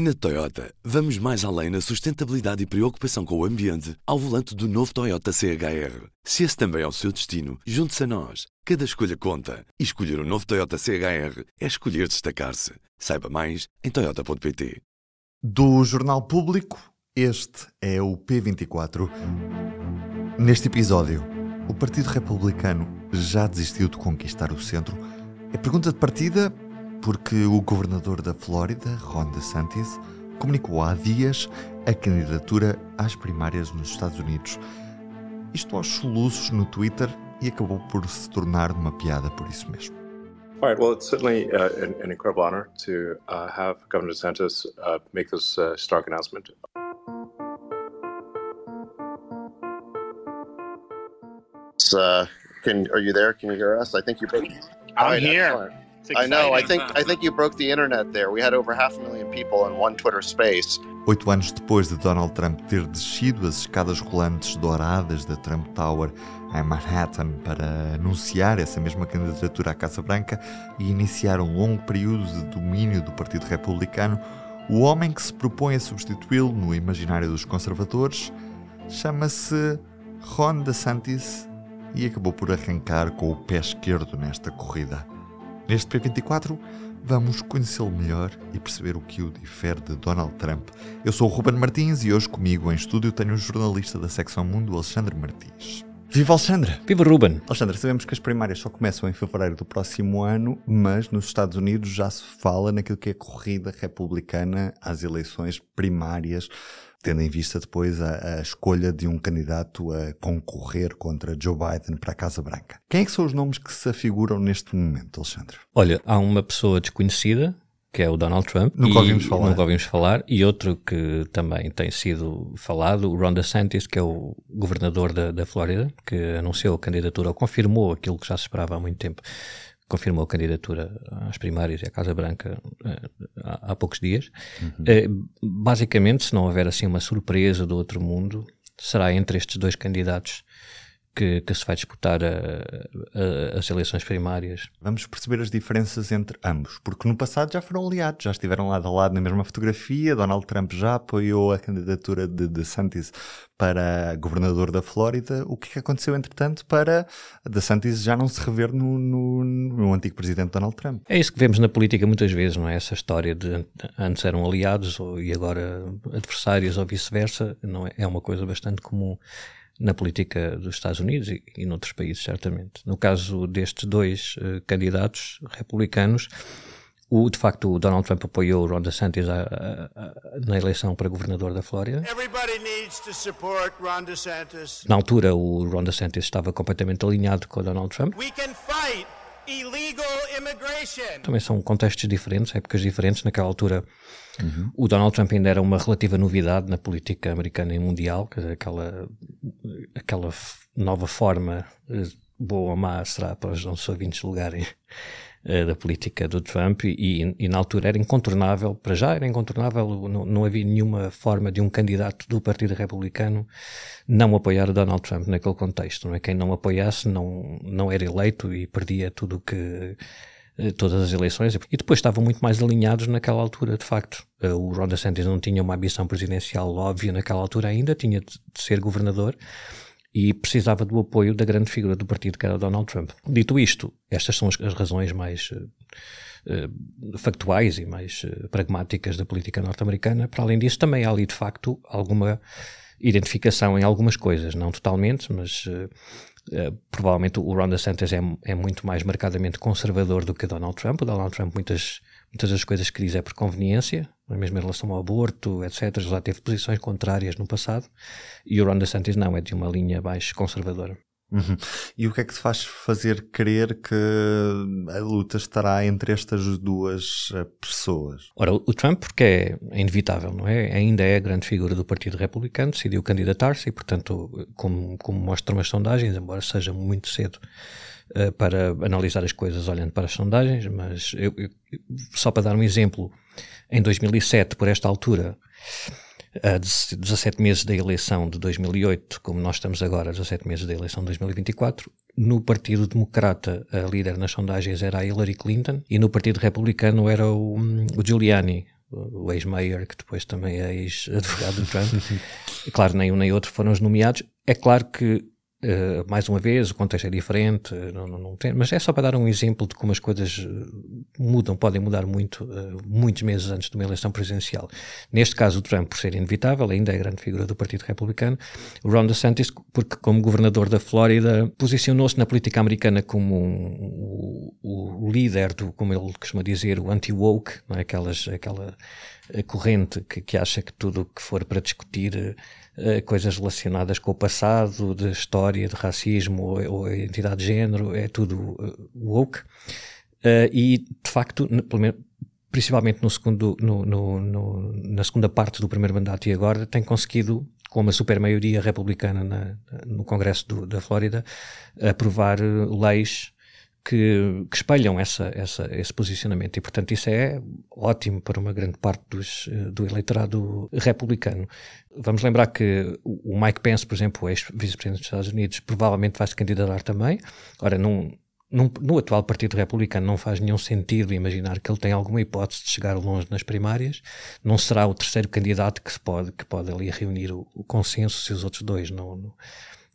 Na Toyota, vamos mais além na sustentabilidade e preocupação com o ambiente ao volante do novo Toyota CHR. Se esse também é o seu destino, junte-se a nós. Cada escolha conta. E escolher o um novo Toyota CHR é escolher destacar-se. Saiba mais em Toyota.pt. Do Jornal Público, este é o P24. Neste episódio, o Partido Republicano já desistiu de conquistar o centro? É pergunta de partida porque o governador da Flórida, Ron DeSantis, comunicou há dias a candidatura às primárias nos Estados Unidos. Isto aos soluços no Twitter e acabou por se tornar uma piada por isso mesmo. All right. Well, it's certainly uh, an, an, incredible honor to uh, have Governor DeSantis uh, make this uh, stark announcement. Uh, can are you there? Can you hear us? I think you're. I'm right, here. I know. I think I think you broke the internet there. We had over half a million people in one Twitter space. Oito anos depois de Donald Trump ter descido as escadas rolantes douradas da Trump Tower em Manhattan para anunciar essa mesma candidatura à Casa Branca e iniciar um longo período de domínio do Partido Republicano, o homem que se propõe a substituí-lo no imaginário dos conservadores chama-se Ron DeSantis e acabou por arrancar com o pé esquerdo nesta corrida. Neste P24, vamos conhecê-lo melhor e perceber o que o difere de Donald Trump. Eu sou o Ruben Martins e hoje comigo em estúdio tenho o jornalista da secção Mundo, Alexandre Martins. Viva Alexandre! Viva Ruben! Alexandre, sabemos que as primárias só começam em fevereiro do próximo ano, mas nos Estados Unidos já se fala naquilo que é corrida republicana às eleições primárias tendo em vista depois a, a, escolha de um candidato a concorrer contra Joe Biden para a Casa Branca. Quem é que são os nomes que se afiguram neste momento, Alexandre? Olha, há uma pessoa desconhecida, que é o Donald Trump. Nunca ouvimos falar. Nunca ouvimos falar. E outro que também tem sido falado, o Ron DeSantis, que é o governador da, da Flórida, que anunciou a candidatura, ou confirmou aquilo que já se esperava há muito tempo, confirmou a candidatura às primárias e à Casa Branca uh, há, há, poucos dias. Uhum. Uh, basicamente, se não houver assim uma surpresa do outro mundo, será entre estes dois candidatos que, que se vai disputar a, a, as eleições primárias. Vamos perceber as diferenças entre ambos, porque no passado já foram aliados, já estiveram lado a lado na mesma fotografia. Donald Trump já apoiou a candidatura de DeSantis para governador da Flórida. O que, é que aconteceu, entretanto, para DeSantis já não se rever no, no, no, antigo presidente Donald Trump? É isso que vemos na política muitas vezes, não é? Essa história de antes eram aliados ou, e agora adversários ou vice-versa, não é? É uma coisa bastante comum na política dos Estados Unidos e, e noutros países, certamente. No caso destes dois uh, candidatos republicanos, o, de facto, o Donald Trump apoiou Ron DeSantis a, a, a, na eleição para governador da Flórida. Na altura, o Ron DeSantis estava completamente alinhado com o Donald Trump. Também são contextos diferentes, épocas diferentes. Naquela altura, uhum. o Donald Trump ainda era uma relativa novidade na política americana e mundial, quer dizer, aquela, aquela nova forma, eh, boa ou má, será para os nossos ouvintes lugarem eh, da política do Trump e, e, na altura era incontornável, para já era incontornável, não, não, havia nenhuma forma de um candidato do Partido Republicano não apoiar Donald Trump naquele contexto, não é? Quem não apoiasse não, não era eleito e perdia tudo que eh, todas as eleições e depois estavam muito mais alinhados naquela altura, de facto. Eh, o Ron DeSantis não tinha uma ambição presidencial óbvia naquela altura ainda, tinha de ser governador e precisava do apoio da grande figura do partido que era Donald Trump. Dito isto, estas são as, as razões mais uh, uh, factuais e mais uh, pragmáticas da política norte-americana. Para além disso, também há ali de facto alguma identificação em algumas coisas, não totalmente, mas provavelmente o Ron DeSantis é, é muito mais marcadamente conservador do que Donald Trump. O Donald Trump muitas muitas das coisas que diz é por conveniência, mesmo em relação ao aborto, etc. Já teve posições contrárias no passado. E o Ron DeSantis não, é de uma linha mais conservadora. Uhum. E o que é que te faz fazer crer que a luta estará entre estas duas eh, pessoas? Ora, o Trump, porque é, é inevitável, não é? Ainda é a grande figura do Partido Republicano, decidiu candidatar-se e, portanto, como, como mostram as sondagens, embora seja muito cedo uh, para analisar as coisas olhando para as sondagens, mas eu, eu, só para dar um exemplo, em 2007, por esta altura, a 17 meses da eleição de 2008, como nós estamos agora, 17 meses da eleição de 2024, no Partido Democrata a líder nas sondagens era a Hillary Clinton e no Partido Republicano era o, o Giuliani, o ex-mayor, que depois também é ex-advogado do Trump. claro, nem um nem outro foram os nomeados. É claro que Uh, mais uma vez, o contexto é diferente, uh, não, não, não, tem, mas é só para dar um exemplo de como as coisas uh, mudam, podem mudar muito, muitos meses antes de uma eleição presidencial. Neste caso, o Trump, por ser inevitável, ainda é a grande figura do Partido Republicano. O Ron DeSantis, porque como governador da Flórida, posicionou-se na política americana como um, líder do, como ele costuma dizer, o anti-woke, é? Aquelas, aquela corrente que, que acha que tudo que for para discutir eh, coisas relacionadas com o passado, de história, de racismo ou, ou identidade de género, é tudo uh, woke. Uh, e, de facto, principalmente no segundo, no, no, no, na segunda parte do primeiro mandato e agora, tem conseguido, com uma super maioria republicana na, no Congresso do, da Flórida, aprovar leis que, que espelham essa, essa, esse posicionamento. E, portanto, isso é ótimo para uma grande parte dos, eh, do eleitorado republicano. Vamos lembrar que o Mike Pence, por exemplo, ex-vice-presidente dos Estados Unidos, provavelmente vai se candidatar também. Ora, num, num, no atual Partido Republicano não faz nenhum sentido imaginar que ele tem alguma hipótese de chegar longe nas primárias. Não será o terceiro candidato que se pode, que pode ali reunir o, o consenso se os outros dois não, não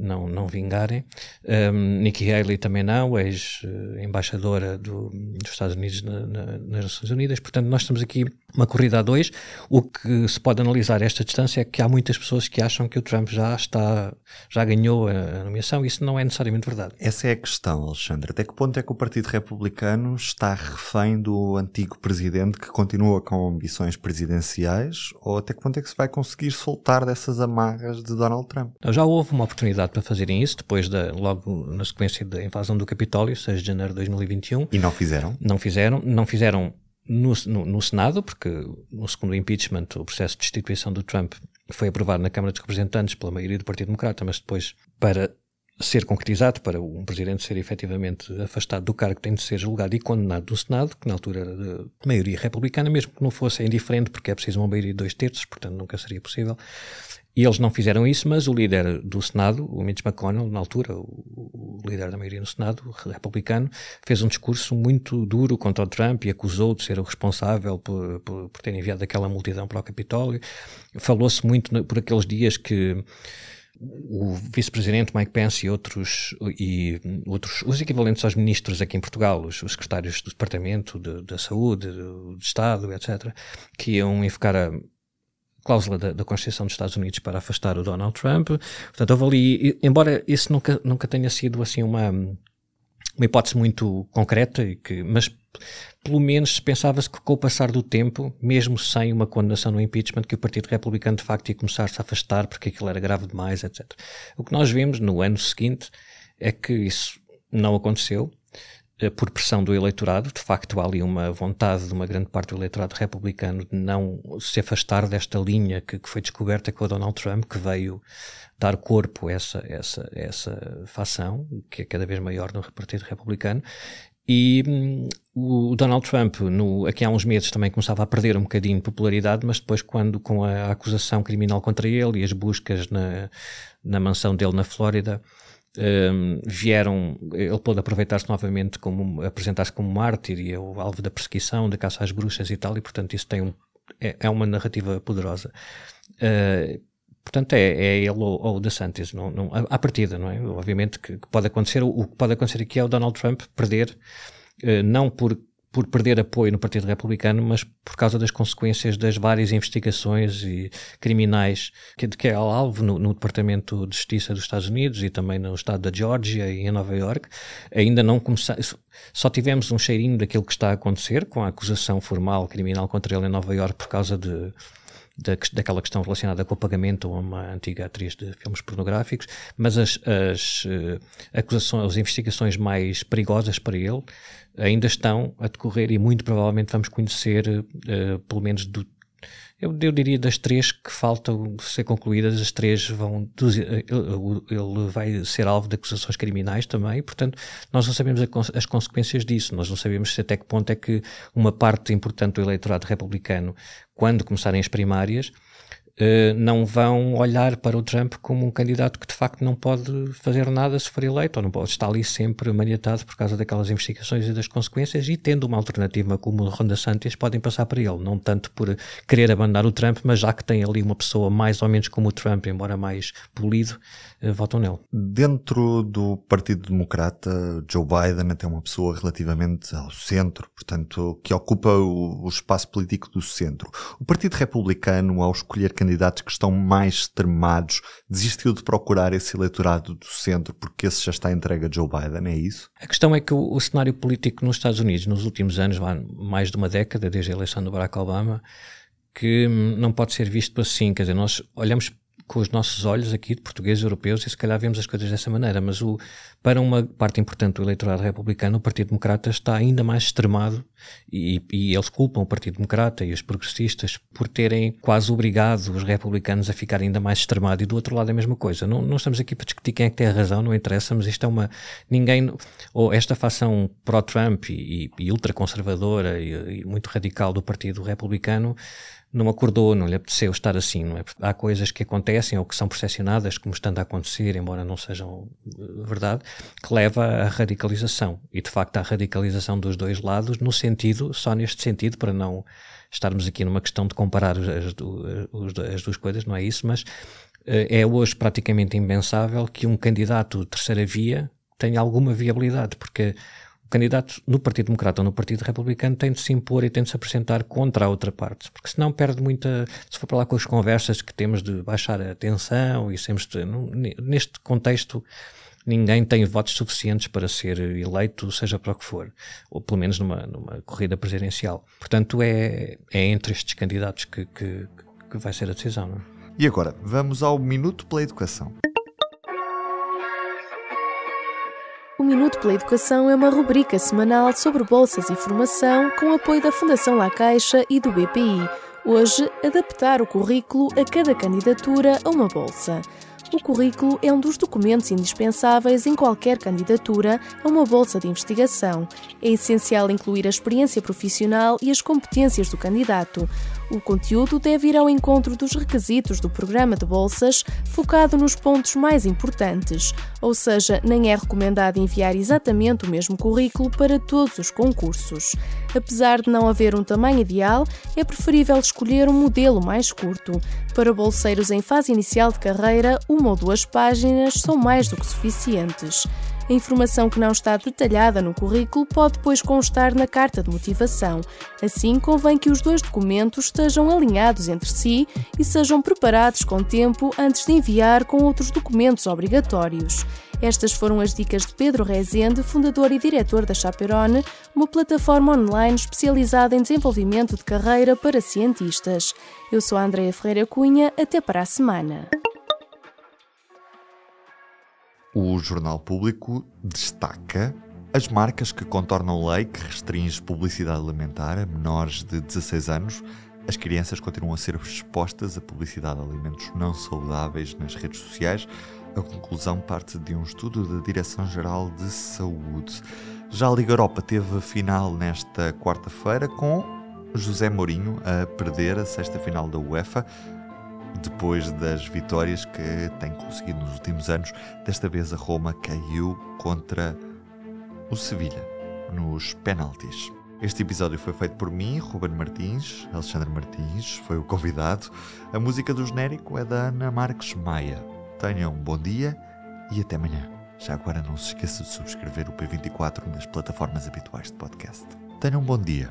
não, não vingarem. Um, Nikki Haley também não, ex-embaixadora do, dos Estados Unidos na, na, nas Nações Unidas. Portanto, nós estamos aqui uma corrida a dois. O que se pode analisar esta distância é que há muitas pessoas que acham que o Trump já está, já ganhou a nomeação. Isso não é necessariamente verdade. Essa é a questão, Alexandre. Até que ponto é que o Partido Republicano está refém do antigo presidente que continua com ambições presidenciais? Ou até que ponto é que se vai conseguir soltar dessas amarras de Donald Trump? Já houve uma oportunidade para fazerem isso, depois da, logo na sequência da invasão do Capitólio, 6 de janeiro de 2021. E não fizeram? Não fizeram. Não fizeram no, no, no, Senado, porque no segundo impeachment, o processo de destituição do Trump foi aprovado na Câmara dos Representantes pela maioria do Partido Democrata, mas depois, para ser concretizado, para um presidente ser efetivamente afastado do cargo, tem de ser julgado e condenado do Senado, que na altura era de maioria republicana, mesmo que não fosse indiferente, porque é preciso uma maioria de dois terços, portanto nunca seria possível. E eles não fizeram isso, mas o líder do Senado, o Mitch McConnell, na altura, o, líder da maioria no Senado, republicano, fez um discurso muito duro contra o Trump e acusou de ser o responsável por, por, por ter enviado aquela multidão para o Capitólio. Falou-se muito por aqueles dias que o vice-presidente Mike Pence e outros, e outros, os equivalentes aos ministros aqui em Portugal, os, os secretários do Departamento da de, de Saúde, do, Estado, etc., que iam enfocar a cláusula da, da, Constituição dos Estados Unidos para afastar o Donald Trump. Portanto, houve ali, embora isso nunca, nunca tenha sido assim uma, uma hipótese muito concreta, e que, mas pelo menos pensava-se que com o passar do tempo, mesmo sem uma condenação no impeachment, que o Partido Republicano de facto ia começar-se a afastar porque aquilo era grave demais, etc. O que nós vimos no ano seguinte é que isso não aconteceu. Eh, por pressão do eleitorado, de facto há ali uma vontade de uma grande parte do eleitorado republicano de não se afastar desta linha que, que foi descoberta com o Donald Trump, que veio dar corpo a essa, essa, essa facção, que é cada vez maior no Partido Republicano, e hum, o Donald Trump, no, aqui há uns meses, também começava a perder um bocadinho de popularidade, mas depois, quando com a acusação criminal contra ele e as buscas na, na mansão dele na Flórida, um, vieram, ele pôde aproveitar-se novamente como, apresentar-se como mártir e é o alvo da perseguição, da caça às bruxas e tal, e portanto isso tem um, é, é uma narrativa poderosa. Uh, portanto é, é ele ou, ou DeSantis, não, não, à partida, não é? Obviamente que, que, pode acontecer, o que pode acontecer aqui é o Donald Trump perder, uh, não por por perder apoio no Partido Republicano, mas por causa das consequências das várias investigações e criminais que, que é alvo no, no, Departamento de Justiça dos Estados Unidos e também no estado da Geórgia e em Nova York. Ainda não começamos, só tivemos um cheirinho daquilo que está a acontecer com a acusação formal criminal contra ele em Nova York por causa de da, daquela questão relacionada com o pagamento a uma antiga atriz de filmes pornográficos, mas as, as uh, acusações, as investigações mais perigosas para ele ainda estão a decorrer e muito provavelmente vamos conhecer, uh, pelo menos do, eu, eu, diria das três que faltam ser concluídas, as três vão. Ele vai ser alvo de acusações criminais também, portanto, nós não sabemos as consequências disso. Nós não sabemos até que ponto é que uma parte importante do eleitorado republicano, quando começarem as primárias, Uh, não vão olhar para o Trump como um candidato que de facto não pode fazer nada se for eleito, ou não pode estar ali sempre maniatado por causa daquelas investigações e das consequências, e tendo uma alternativa como o Ronda Santos, podem passar para ele, não tanto por querer abandonar o Trump, mas já que tem ali uma pessoa mais ou menos como o Trump, embora mais polido, uh, votam nele. Dentro do Partido Democrata, Joe Biden é uma pessoa relativamente ao centro, portanto, que ocupa o, o espaço político do centro. O Partido Republicano, ao escolher candidatos candidatos que estão mais extremados, desistiu de procurar esse eleitorado do centro porque esse já está entregue a Joe Biden, é isso? A questão é que o, o cenário político nos Estados Unidos, nos últimos anos, mais de uma década, desde a eleição do Barack Obama, que não pode ser visto assim. Quer dizer, nós olhamos com os nossos olhos aqui de portugueses europeus e se calhar vemos as coisas dessa maneira, mas o, para uma parte importante do eleitorado republicano, o Partido Democrata está ainda mais extremado e, e eles culpam o Partido Democrata e os progressistas por terem quase obrigado os republicanos a ficar ainda mais extremados e do outro lado é a mesma coisa. Não, não estamos aqui para discutir quem é que tem a razão, não interessa, mas isto é uma... ninguém... ou esta facção pró-Trump e, e, e ultraconservadora e, e muito radical do Partido Republicano não acordou, não lhe apeteceu estar assim, não é? Há coisas que acontecem ou que são percepcionadas como estando a acontecer, embora não sejam eh, verdade, que leva à radicalização. E de facto à radicalização dos dois lados, no sentido, só neste sentido, para não estarmos aqui numa questão de comparar as, as, as duas coisas, não é isso, mas eh, é hoje praticamente impensável que um candidato de terceira via tenha alguma viabilidade, porque candidato no Partido Democrata ou no Partido Republicano tem de se impor e tem de se apresentar contra a outra parte, porque senão perde muita. Se for para lá com as conversas que temos de baixar a tensão e sempre. Neste contexto, ninguém tem votos suficientes para ser eleito, seja para o que for, ou pelo menos numa, numa corrida presidencial. Portanto, é, é entre estes candidatos que, que, que vai ser a decisão. Não é? E agora, vamos ao Minuto pela Educação. O Minuto pela Educação é uma rubrica semanal sobre bolsas e formação com apoio da Fundação La Caixa e do BPI. Hoje, adaptar o currículo a cada candidatura a uma bolsa. O currículo é um dos documentos indispensáveis em qualquer candidatura a uma bolsa de investigação. É essencial incluir a experiência profissional e as competências do candidato. O conteúdo deve ir ao encontro dos requisitos do programa de bolsas, focado nos pontos mais importantes, ou seja, nem é recomendado enviar exatamente o mesmo currículo para todos os concursos. Apesar de não haver um tamanho ideal, é preferível escolher um modelo mais curto. Para bolseiros em fase inicial de carreira, uma ou duas páginas são mais do que suficientes. A informação que não está detalhada no currículo pode depois constar na carta de motivação. Assim, convém que os dois documentos estejam alinhados entre si e sejam preparados com tempo antes de enviar com outros documentos obrigatórios. Estas foram as dicas de Pedro Rezende, fundador e diretor da Chaperone, uma plataforma online especializada em desenvolvimento de carreira para cientistas. Eu sou a Andrea Ferreira Cunha, até para a semana. O Jornal Público destaca as marcas que contornam lei que restringe publicidade alimentar a menores de 16 anos. As crianças continuam a ser expostas a publicidade de alimentos não saudáveis nas redes sociais. A conclusão parte de um estudo da Direção-Geral de Saúde. Já a Liga Europa teve a final nesta quarta-feira com José Mourinho a perder a sexta final da UEFA depois das vitórias que tem conseguido nos últimos anos. Desta vez a Roma caiu contra o Sevilha nos penaltis. Este episódio foi feito por mim, Ruben Martins, Alexandre Martins foi o convidado. A música do genérico é da Ana Marques Maia. Tenham um bom dia e até amanhã. Já agora não se esqueça de subscrever o P24 nas plataformas habituais de podcast. Tenham um bom dia.